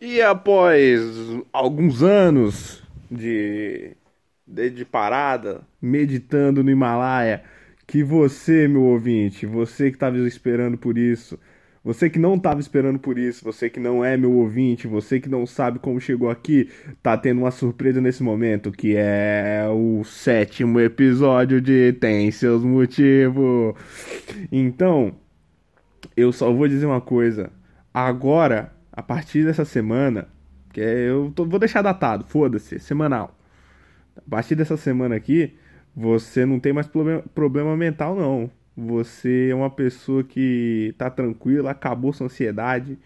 E após alguns anos de, de, de parada, meditando no Himalaia, que você, meu ouvinte, você que estava esperando por isso, você que não estava esperando por isso, você que não é meu ouvinte, você que não sabe como chegou aqui, tá tendo uma surpresa nesse momento, que é o sétimo episódio de Tem Seus Motivos. Então, eu só vou dizer uma coisa. Agora, a partir dessa semana, que é, eu tô, vou deixar datado, foda-se, semanal. A partir dessa semana aqui, você não tem mais problema, problema mental, não. Você é uma pessoa que tá tranquila, acabou sua ansiedade,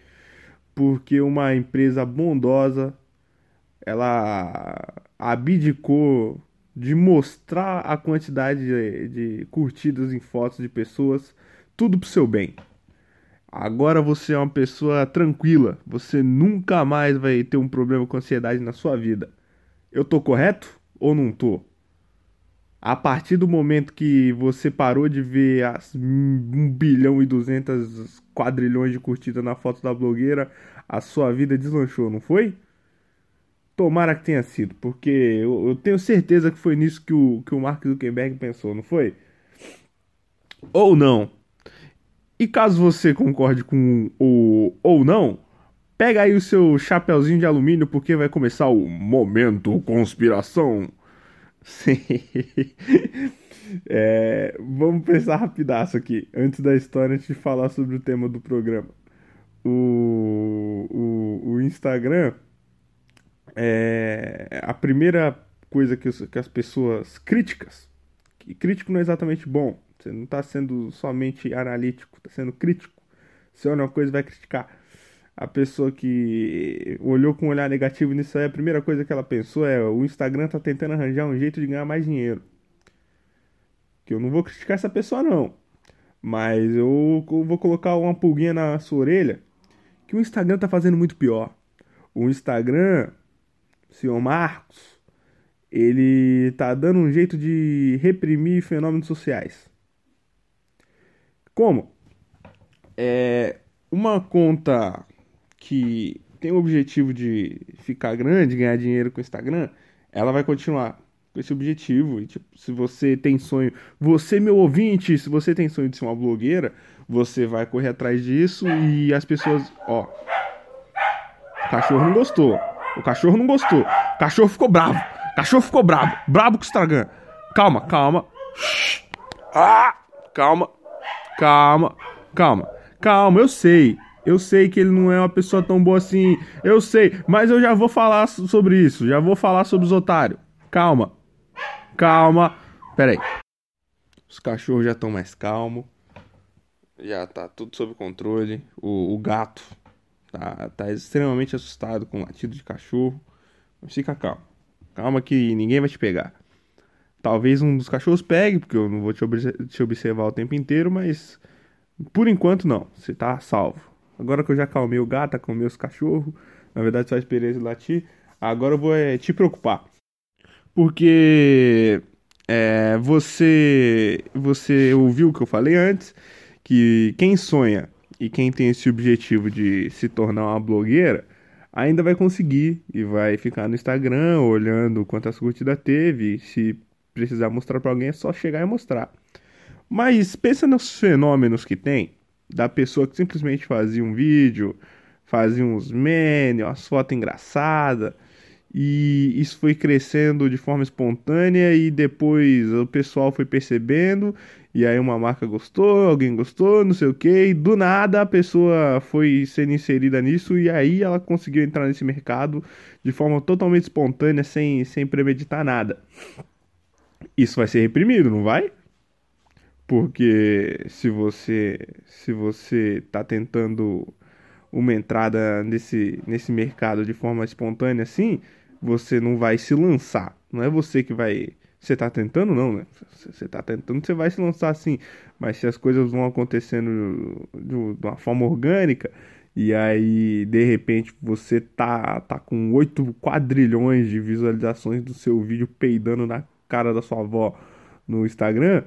porque uma empresa bondosa ela abdicou de mostrar a quantidade de, de curtidas em fotos de pessoas, tudo pro seu bem. Agora você é uma pessoa tranquila, você nunca mais vai ter um problema com ansiedade na sua vida. Eu tô correto ou não tô? A partir do momento que você parou de ver as 1 bilhão e 200 quadrilhões de curtidas na foto da blogueira, a sua vida deslanchou, não foi? Tomara que tenha sido, porque eu, eu tenho certeza que foi nisso que o, que o Mark Zuckerberg pensou, não foi? Ou não? E caso você concorde com o ou não, pega aí o seu chapeuzinho de alumínio porque vai começar o momento conspiração. Sim. É, vamos pensar rapidaço aqui, antes da história, antes de falar sobre o tema do programa. O, o, o Instagram é a primeira coisa que, os, que as pessoas críticas, que crítico não é exatamente bom, você não está sendo somente analítico, está sendo crítico. Se olha uma coisa, vai criticar a pessoa que olhou com um olhar negativo nisso aí, a primeira coisa que ela pensou é: o Instagram tá tentando arranjar um jeito de ganhar mais dinheiro. Que eu não vou criticar essa pessoa, não. Mas eu vou colocar uma pulguinha na sua orelha que o Instagram tá fazendo muito pior. O Instagram, senhor Marcos, ele tá dando um jeito de reprimir fenômenos sociais. Como? É uma conta que tem o objetivo de ficar grande, ganhar dinheiro com o Instagram, ela vai continuar com esse objetivo. E, tipo, se você tem sonho, você, meu ouvinte, se você tem sonho de ser uma blogueira, você vai correr atrás disso e as pessoas. Ó. O cachorro não gostou. O cachorro não gostou. O cachorro ficou bravo. O cachorro ficou bravo. Bravo com o Instagram. Calma, calma. Ah, calma. Calma. Calma. Calma, eu sei. Eu sei que ele não é uma pessoa tão boa assim. Eu sei, mas eu já vou falar sobre isso. Já vou falar sobre os otários. Calma. Calma. Pera aí. Os cachorros já estão mais calmos. Já tá tudo sob controle. O, o gato tá, tá extremamente assustado com o latido de cachorro. Mas fica calmo. Calma que ninguém vai te pegar. Talvez um dos cachorros pegue, porque eu não vou te, te observar o tempo inteiro, mas por enquanto não. Você tá salvo. Agora que eu já calmei o gato, acalmei os cachorros, na verdade só esperei eles latir, agora eu vou é, te preocupar. Porque é, você, você ouviu o que eu falei antes, que quem sonha e quem tem esse objetivo de se tornar uma blogueira, ainda vai conseguir e vai ficar no Instagram olhando quantas curtidas teve. Se precisar mostrar para alguém, é só chegar e mostrar. Mas pensa nos fenômenos que tem da pessoa que simplesmente fazia um vídeo, fazia uns memes, umas fotos engraçadas, e isso foi crescendo de forma espontânea e depois o pessoal foi percebendo e aí uma marca gostou, alguém gostou, não sei o que, e do nada a pessoa foi sendo inserida nisso e aí ela conseguiu entrar nesse mercado de forma totalmente espontânea, sem, sem premeditar nada. Isso vai ser reprimido, não vai? porque se você se você está tentando uma entrada nesse, nesse mercado de forma espontânea assim, você não vai se lançar. Não é você que vai. Você está tentando, não, né? Você está tentando, você vai se lançar assim. Mas se as coisas vão acontecendo de, de uma forma orgânica, e aí de repente você tá, tá com 8 quadrilhões de visualizações do seu vídeo peidando na cara da sua avó no Instagram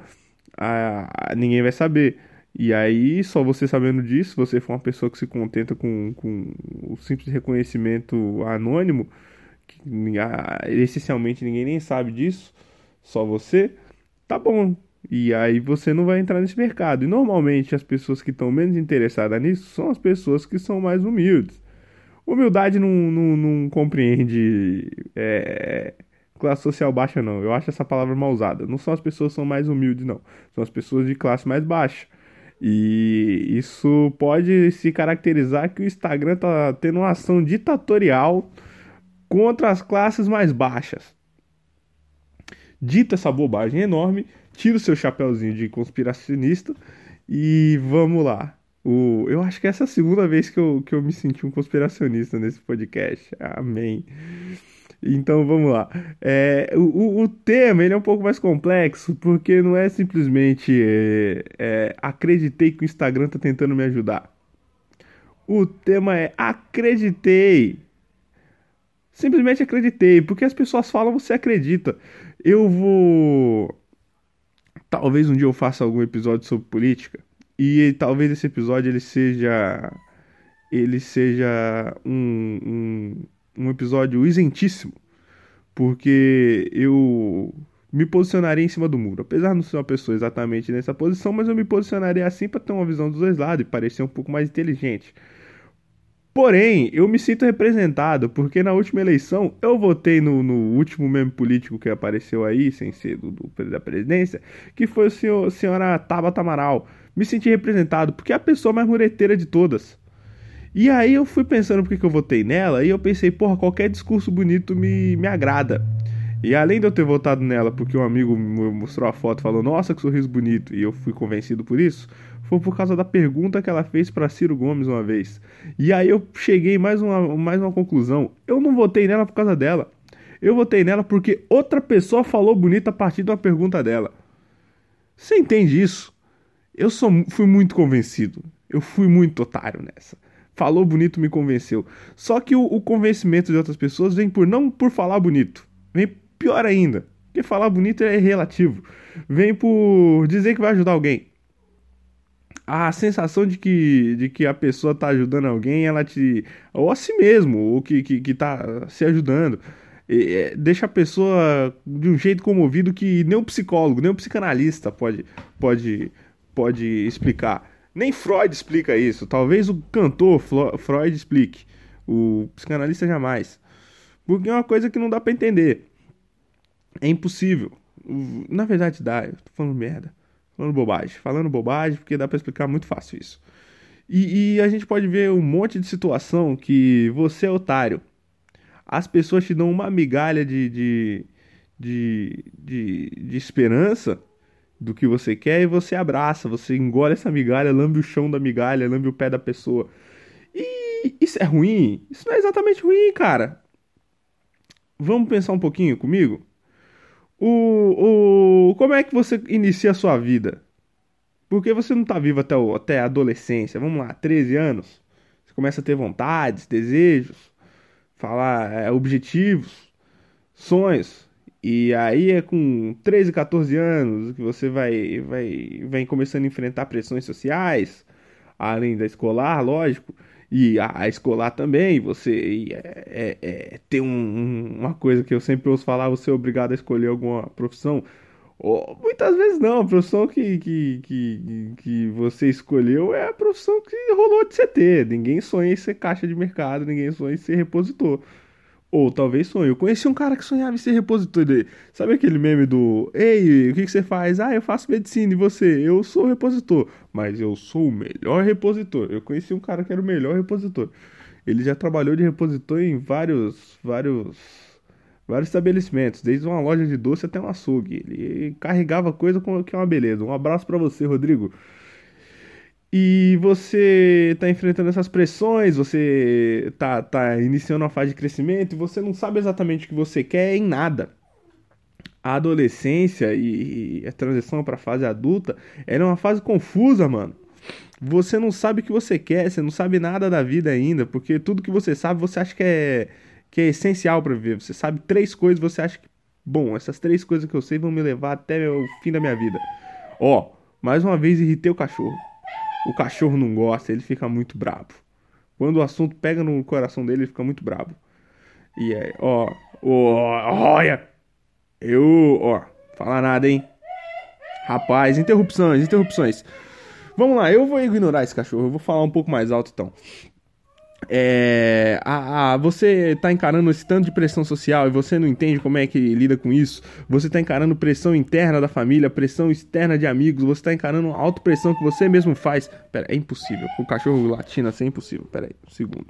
a, a, ninguém vai saber. E aí, só você sabendo disso, você for uma pessoa que se contenta com, com o simples reconhecimento anônimo, que essencialmente ninguém nem sabe disso, só você, tá bom. E aí você não vai entrar nesse mercado. E normalmente as pessoas que estão menos interessadas nisso são as pessoas que são mais humildes. Humildade não, não, não compreende é, classe social baixa, não. Eu acho essa palavra mal usada. Não são as pessoas que são mais humildes, não. São as pessoas de classe mais baixa. E isso pode se caracterizar que o Instagram tá tendo uma ação ditatorial contra as classes mais baixas. Dita essa bobagem enorme, tira o seu chapéuzinho de conspiracionista e vamos lá. O, eu acho que essa é a segunda vez que eu, que eu me senti um conspiracionista nesse podcast. Amém. Então vamos lá. É, o, o tema ele é um pouco mais complexo, porque não é simplesmente é, é, acreditei que o Instagram está tentando me ajudar. O tema é acreditei. Simplesmente acreditei, porque as pessoas falam, você acredita. Eu vou. Talvez um dia eu faça algum episódio sobre política. E talvez esse episódio ele seja. Ele seja um, um, um episódio isentíssimo. Porque eu me posicionaria em cima do muro. Apesar de não ser uma pessoa exatamente nessa posição, mas eu me posicionaria assim para ter uma visão dos dois lados e parecer um pouco mais inteligente. Porém, eu me sinto representado, porque na última eleição eu votei no, no último meme político que apareceu aí, sem ser do, do da presidência, que foi o senhor, senhora Tabata Amaral. Me senti representado, porque é a pessoa mais mureteira de todas. E aí eu fui pensando por que eu votei nela, e eu pensei, porra, qualquer discurso bonito me, me agrada. E além de eu ter votado nela porque um amigo me mostrou a foto e falou, nossa, que sorriso bonito, e eu fui convencido por isso, foi por causa da pergunta que ela fez para Ciro Gomes uma vez. E aí eu cheguei mais uma, mais uma conclusão. Eu não votei nela por causa dela. Eu votei nela porque outra pessoa falou bonito a partir de uma pergunta dela. Você entende isso? Eu sou, fui muito convencido. Eu fui muito otário nessa. Falou bonito, me convenceu. Só que o, o convencimento de outras pessoas vem por não por falar bonito. Vem pior ainda. Porque falar bonito é relativo. Vem por dizer que vai ajudar alguém a sensação de que, de que a pessoa tá ajudando alguém, ela te. ou a si mesmo, ou que, que, que tá se ajudando. É, deixa a pessoa de um jeito comovido que nem um psicólogo, nem um psicanalista pode, pode, pode explicar. Nem Freud explica isso. Talvez o cantor Freud explique. O psicanalista jamais. Porque é uma coisa que não dá para entender. É impossível. Na verdade dá, eu tô falando merda. Falando bobagem. Falando bobagem, porque dá para explicar muito fácil isso. E, e, a gente pode ver um monte de situação que você é otário. As pessoas te dão uma migalha de, de, de, de, de esperança do que você quer e você abraça, você engole essa migalha, lambe o chão da migalha, lambe o pé da pessoa. E isso é ruim? Isso não é exatamente ruim, cara. Vamos pensar um pouquinho comigo? O, o, como é que você inicia a sua vida? Porque você não está vivo até, o, até a adolescência, vamos lá, 13 anos. Você começa a ter vontades, desejos, falar é, objetivos, sonhos. E aí é com 13, 14 anos que você vai, vai, vai começando a enfrentar pressões sociais, além da escolar, lógico e a, a escolar também, você é, é, é, ter um, uma coisa que eu sempre ouço falar, você é obrigado a escolher alguma profissão. Ou, muitas vezes não, a profissão que, que, que, que você escolheu é a profissão que rolou de ter. Ninguém sonha em ser caixa de mercado, ninguém sonha em ser repositor. Ou talvez sonhe. Eu conheci um cara que sonhava em ser repositor. Sabe aquele meme do Ei, o que, que você faz? Ah, eu faço medicina e você? Eu sou repositor. Mas eu sou o melhor repositor. Eu conheci um cara que era o melhor repositor. Ele já trabalhou de repositor em vários, vários, vários estabelecimentos, desde uma loja de doce até um açougue. Ele carregava coisa que é uma beleza. Um abraço para você, Rodrigo e você está enfrentando essas pressões, você está tá iniciando uma fase de crescimento e você não sabe exatamente o que você quer em nada. A adolescência e a transição para a fase adulta é uma fase confusa, mano. Você não sabe o que você quer, você não sabe nada da vida ainda, porque tudo que você sabe você acha que é, que é essencial para viver. Você sabe três coisas, você acha que, bom, essas três coisas que eu sei vão me levar até o fim da minha vida. Ó, mais uma vez irritei o cachorro. O cachorro não gosta, ele fica muito bravo. Quando o assunto pega no coração dele, ele fica muito bravo. E aí, ó, ó, olha, eu, ó, fala nada, hein? Rapaz, interrupções, interrupções. Vamos lá, eu vou ignorar esse cachorro, eu vou falar um pouco mais alto então. É, a, a, você tá encarando esse tanto de pressão social e você não entende como é que lida com isso. Você tá encarando pressão interna da família, pressão externa de amigos, você tá encarando a autopressão que você mesmo faz. Pera, é impossível. O cachorro latino assim é impossível. Pera aí, um segundo.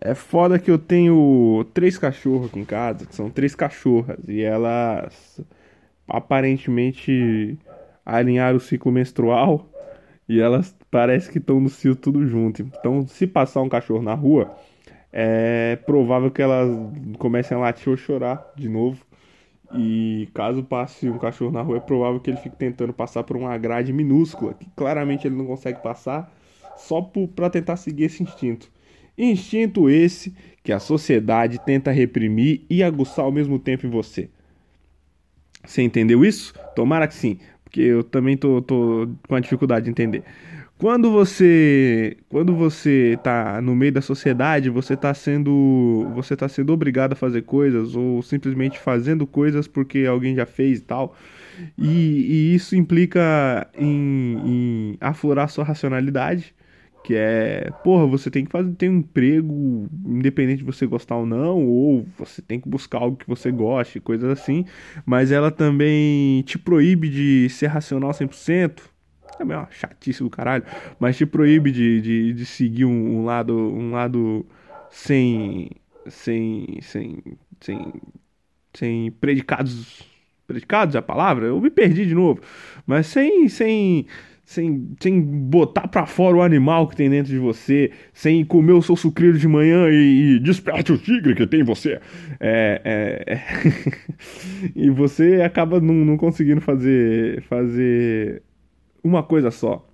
É foda que eu tenho três cachorros aqui em casa, que são três cachorras, e elas aparentemente alinharam o ciclo menstrual e elas parece que estão no cio tudo junto. Então, se passar um cachorro na rua, é provável que elas comecem a latir ou chorar de novo. E caso passe um cachorro na rua, é provável que ele fique tentando passar por uma grade minúscula, que claramente ele não consegue passar, só para tentar seguir esse instinto. Instinto esse que a sociedade tenta reprimir e aguçar ao mesmo tempo em você. Você entendeu isso? Tomara que sim, porque eu também tô, tô com a dificuldade de entender. Quando você, quando você tá no meio da sociedade, você tá sendo, você tá sendo obrigado a fazer coisas ou simplesmente fazendo coisas porque alguém já fez e tal. E, e isso implica em, em aflorar sua racionalidade, que é, porra, você tem que fazer, ter um emprego independente de você gostar ou não, ou você tem que buscar algo que você goste, coisas assim, mas ela também te proíbe de ser racional 100%, também é uma chatice do caralho, mas te proíbe de, de, de seguir um, um, lado um lado sem sem sem sem sem predicados predicados é a palavra eu me perdi de novo mas sem sem sem, sem botar para fora o animal que tem dentro de você, sem comer o seu sucrilho de manhã e, e desperte o tigre que tem em você. É, é, é. e você acaba não, não conseguindo fazer, fazer uma coisa só.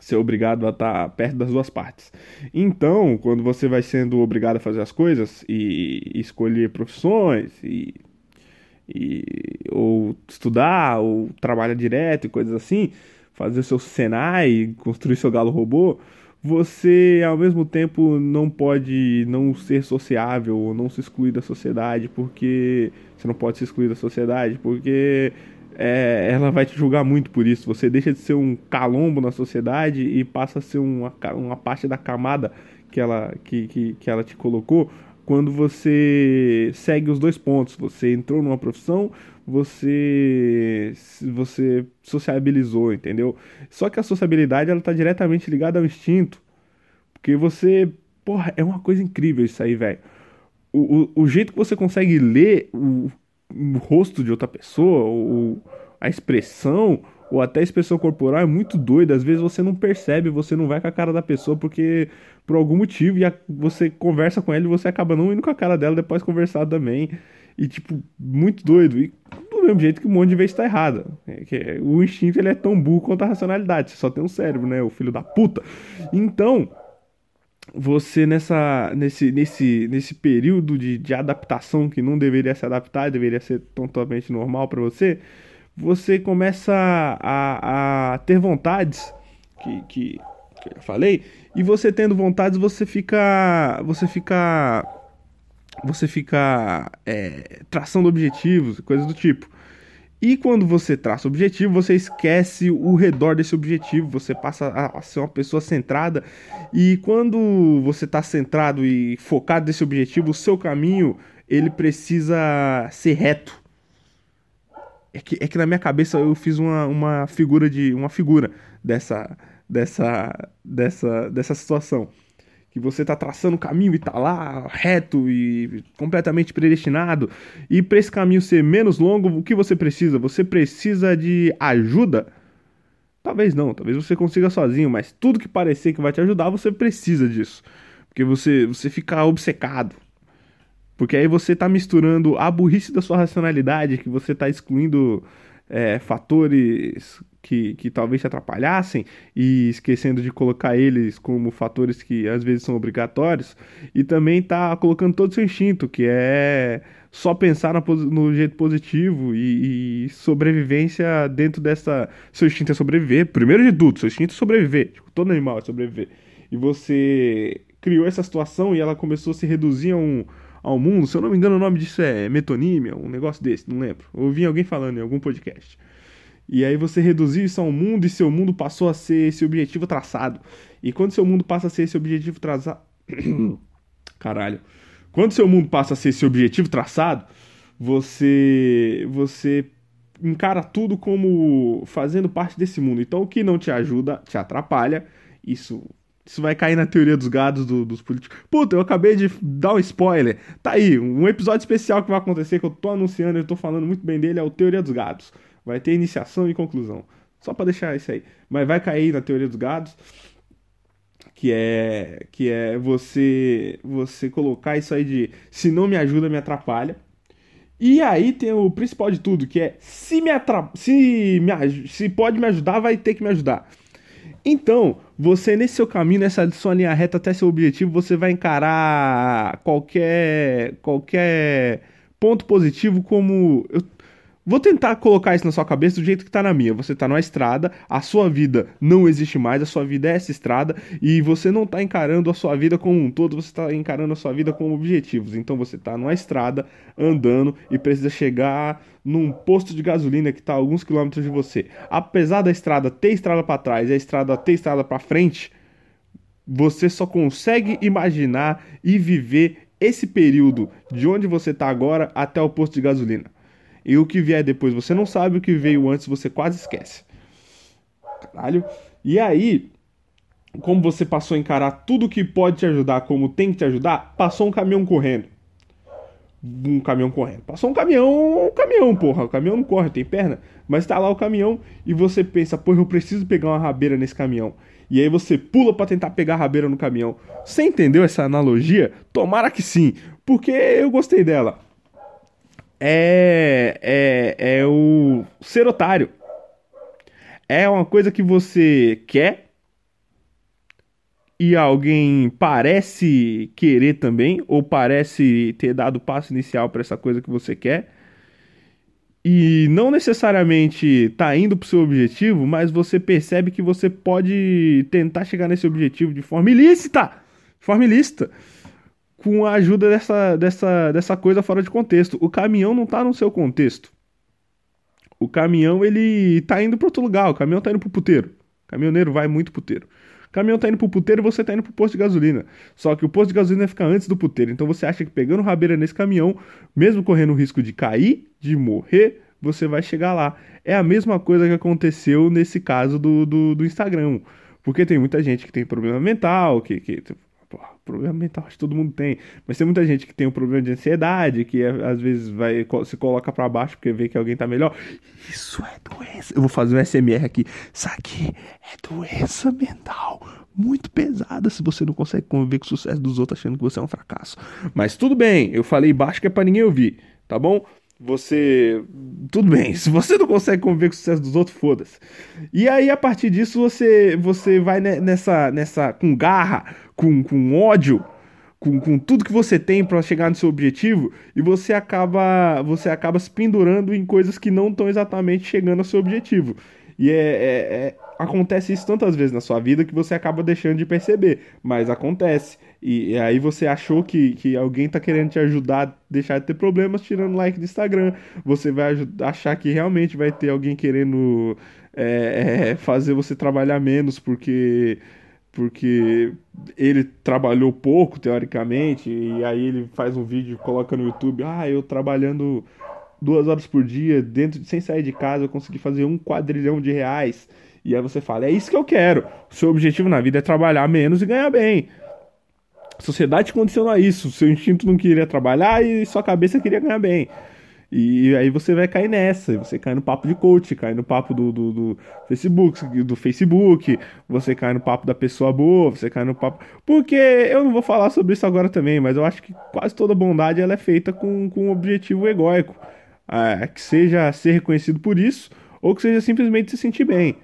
Ser obrigado a estar perto das duas partes. Então, quando você vai sendo obrigado a fazer as coisas e, escolher profissões e, e ou estudar ou trabalhar direto e coisas assim, fazer seu Senai, construir seu galo robô, você ao mesmo tempo não pode não ser sociável ou não se excluir da sociedade, porque você não pode se excluir da sociedade, porque é, ela vai te julgar muito por isso. Você deixa de ser um calombo na sociedade e passa a ser uma, uma parte da camada que ela, que, que, que ela te colocou quando você segue os dois pontos. Você entrou numa profissão, você você sociabilizou, entendeu? Só que a sociabilidade ela tá diretamente ligada ao instinto. Porque você, porra, é uma coisa incrível isso aí, velho. O, o, o jeito que você consegue ler o, o rosto de outra pessoa, ou a expressão, ou até a expressão corporal é muito doida. Às vezes você não percebe, você não vai com a cara da pessoa porque por algum motivo e a, você conversa com ela e você acaba não indo com a cara dela depois conversar também. E tipo, muito doido. E do mesmo jeito que um monte de vezes tá errada. É, o instinto ele é tão burro quanto a racionalidade. Você só tem um cérebro, né? O filho da puta. Então, você nessa nesse nesse nesse período de, de adaptação que não deveria se adaptar, deveria ser totalmente normal para você, você começa a, a ter vontades que, que, que eu falei e você tendo vontades você fica você fica você fica é, traçando objetivos coisas do tipo e quando você traça o objetivo, você esquece o redor desse objetivo, você passa a ser uma pessoa centrada. E quando você está centrado e focado nesse objetivo, o seu caminho ele precisa ser reto. É que, é que na minha cabeça eu fiz uma, uma figura de uma figura dessa dessa dessa dessa situação que você está traçando o caminho e tá lá reto e completamente predestinado. E para esse caminho ser menos longo, o que você precisa? Você precisa de ajuda? Talvez não, talvez você consiga sozinho, mas tudo que parecer que vai te ajudar, você precisa disso. Porque você, você fica obcecado. Porque aí você está misturando a burrice da sua racionalidade, que você está excluindo é, fatores que, que talvez te atrapalhassem e esquecendo de colocar eles como fatores que às vezes são obrigatórios e também tá colocando todo o seu instinto, que é só pensar no, no jeito positivo e, e, sobrevivência dentro dessa. Seu instinto é sobreviver, primeiro de tudo, seu instinto é sobreviver, tipo, todo animal é sobreviver. E você criou essa situação e ela começou a se reduzir a um, ao mundo. Se eu não me engano, o nome disso é metonímia, um negócio desse, não lembro. Ouvi alguém falando em algum podcast. E aí você reduziu isso ao mundo e seu mundo passou a ser esse objetivo traçado. E quando seu mundo passa a ser esse objetivo traçado. Caralho. Quando seu mundo passa a ser esse objetivo traçado, você você encara tudo como fazendo parte desse mundo. Então o que não te ajuda, te atrapalha. Isso isso vai cair na teoria dos gados do, dos políticos. Puta, eu acabei de dar um spoiler. Tá aí, um episódio especial que vai acontecer, que eu tô anunciando, eu tô falando muito bem dele, é o Teoria dos Gados. Vai ter iniciação e conclusão. Só para deixar isso aí. Mas vai cair na teoria dos gados, que é que é você você colocar isso aí de se não me ajuda, me atrapalha. E aí tem o principal de tudo, que é se me atra... se me se pode me ajudar, vai ter que me ajudar. Então, você nesse seu caminho, nessa sua linha reta até seu objetivo, você vai encarar qualquer qualquer ponto positivo como eu Vou tentar colocar isso na sua cabeça do jeito que tá na minha. Você tá numa estrada, a sua vida não existe mais, a sua vida é essa estrada e você não tá encarando a sua vida como um todo, você tá encarando a sua vida como objetivos. Então você tá numa estrada andando e precisa chegar num posto de gasolina que tá a alguns quilômetros de você. Apesar da estrada ter estrada para trás e a estrada ter estrada para frente, você só consegue imaginar e viver esse período de onde você tá agora até o posto de gasolina. E o que vier depois você não sabe, o que veio antes você quase esquece. Caralho. E aí, como você passou a encarar tudo que pode te ajudar, como tem que te ajudar, passou um caminhão correndo. Um caminhão correndo. Passou um caminhão, um caminhão, porra. O caminhão não corre, tem perna. Mas tá lá o caminhão e você pensa, porra, eu preciso pegar uma rabeira nesse caminhão. E aí você pula para tentar pegar a rabeira no caminhão. Você entendeu essa analogia? Tomara que sim, porque eu gostei dela é, é, é o ser otário. É uma coisa que você quer e alguém parece querer também, ou parece ter dado o passo inicial para essa coisa que você quer, e não necessariamente tá indo pro seu objetivo, mas você percebe que você pode tentar chegar nesse objetivo de forma ilícita. De forma ilícita com a ajuda dessa, dessa, dessa coisa fora de contexto. O caminhão não está no seu contexto. O caminhão, ele tá indo para outro lugar. O caminhão tá indo pro puteiro. O caminhoneiro vai muito puteiro. O caminhão tá indo pro puteiro e você tá indo pro posto de gasolina. Só que o posto de gasolina fica antes do puteiro. Então você acha que pegando rabeira nesse caminhão, mesmo correndo o risco de cair, de morrer, você vai chegar lá. É a mesma coisa que aconteceu nesse caso do, do, do Instagram. Porque tem muita gente que tem problema mental, que, que problema mental acho que todo mundo tem. Mas tem muita gente que tem um problema de ansiedade, que é, às vezes vai se coloca para baixo porque vê que alguém tá melhor. Isso é doença. Eu vou fazer um SMR aqui. Isso aqui é doença mental muito pesada se você não consegue conviver com o sucesso dos outros achando que você é um fracasso. Mas tudo bem, eu falei baixo que é para ninguém ouvir, tá bom? Você. Tudo bem, se você não consegue conviver com o sucesso dos outros, foda-se. E aí, a partir disso, você, você vai nessa, nessa. com garra, com, com ódio, com, com tudo que você tem para chegar no seu objetivo, e você acaba. Você acaba se pendurando em coisas que não estão exatamente chegando ao seu objetivo. E é, é, é, acontece isso tantas vezes na sua vida que você acaba deixando de perceber, mas acontece. E, aí você achou que, que alguém tá querendo te ajudar deixar de ter problemas tirando like do Instagram. Você vai achar que realmente vai ter alguém querendo é, é, fazer você trabalhar menos porque porque ele trabalhou pouco teoricamente e aí ele faz um vídeo coloca no YouTube ah eu trabalhando duas horas por dia dentro sem sair de casa eu consegui fazer um quadrilhão de reais. E aí você fala é isso que eu quero. O seu objetivo na vida é trabalhar menos e ganhar bem a sociedade condiciona isso. Seu instinto não queria trabalhar e sua cabeça queria ganhar bem. E aí você vai cair nessa, você cai no papo de coach, cai no papo do, do, do, Facebook, do Facebook, você cai no papo da pessoa boa, você cai no papo. Porque eu não vou falar sobre isso agora também, mas eu acho que quase toda bondade ela é feita com, com um objetivo egóico. É, que seja ser reconhecido por isso, ou que seja simplesmente se sentir bem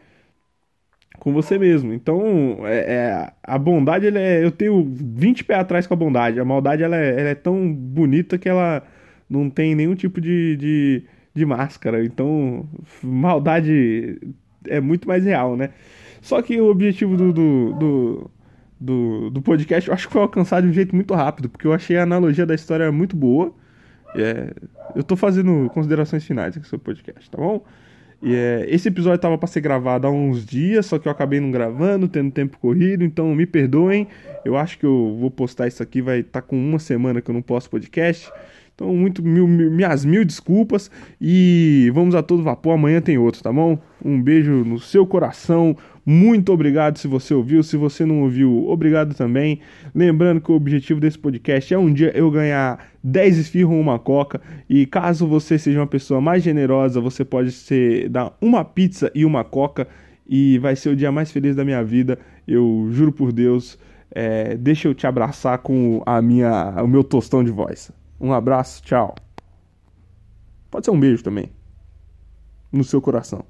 com você mesmo. Então, é, é, a bondade, é, eu tenho 20 pés atrás com a bondade. A maldade, ela é, ela é tão bonita que ela não tem nenhum tipo de, de, de, máscara. Então, maldade é muito mais real, né? Só que o objetivo do, do, do, do, do podcast, eu acho que foi alcançado de um jeito muito rápido, porque eu achei a analogia da história muito boa. É, eu tô fazendo considerações finais aqui sobre o podcast, tá bom? E, é, esse episódio estava para ser gravado há uns dias, só que eu acabei não gravando, tendo tempo corrido, então me perdoem. Eu acho que eu vou postar isso aqui, vai estar tá com uma semana que eu não posto podcast. Então, muito mil, minhas mil desculpas e vamos a todo vapor. Amanhã tem outro, tá bom? Um beijo no seu coração. Muito obrigado se você ouviu. Se você não ouviu, obrigado também. Lembrando que o objetivo desse podcast é um dia eu ganhar 10 esfirros uma coca. E caso você seja uma pessoa mais generosa, você pode ser, dar uma pizza e uma coca. E vai ser o dia mais feliz da minha vida. Eu juro por Deus. É, deixa eu te abraçar com a minha, o meu tostão de voz. Um abraço, tchau. Pode ser um beijo também. No seu coração.